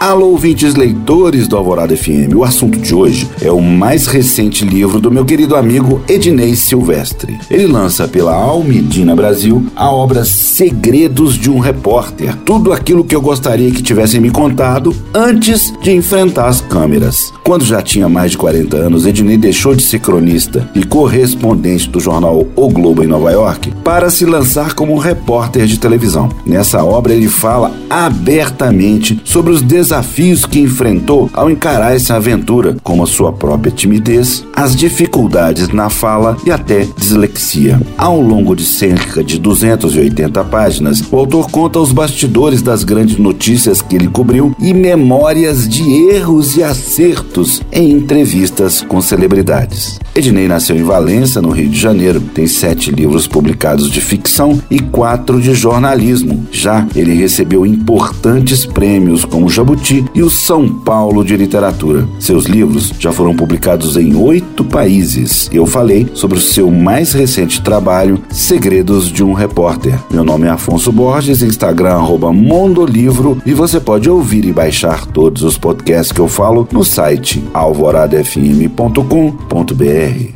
Alô, ouvintes leitores do Alvorada FM. O assunto de hoje é o mais recente livro do meu querido amigo Ednei Silvestre. Ele lança pela Almedina Brasil a obra Segredos de um Repórter. Tudo aquilo que eu gostaria que tivessem me contado antes de enfrentar as câmeras. Quando já tinha mais de 40 anos, Ednei deixou de ser cronista e correspondente do jornal O Globo em Nova York para se lançar como repórter de televisão. Nessa obra, ele fala abertamente sobre os desafios desafios que enfrentou ao encarar essa aventura, como a sua própria timidez, as dificuldades na fala e até dislexia. Ao longo de cerca de 280 páginas, o autor conta os bastidores das grandes notícias que ele cobriu e memórias de erros e acertos em entrevistas com celebridades. Ednei nasceu em Valença, no Rio de Janeiro. Tem sete livros publicados de ficção e quatro de jornalismo. Já ele recebeu importantes prêmios como Jabuti e o São Paulo de Literatura. Seus livros já foram publicados em oito países. Eu falei sobre o seu mais recente trabalho, Segredos de um Repórter. Meu nome é Afonso Borges, Instagram Mondolivro e você pode ouvir e baixar todos os podcasts que eu falo no site alvoradafm.com.br.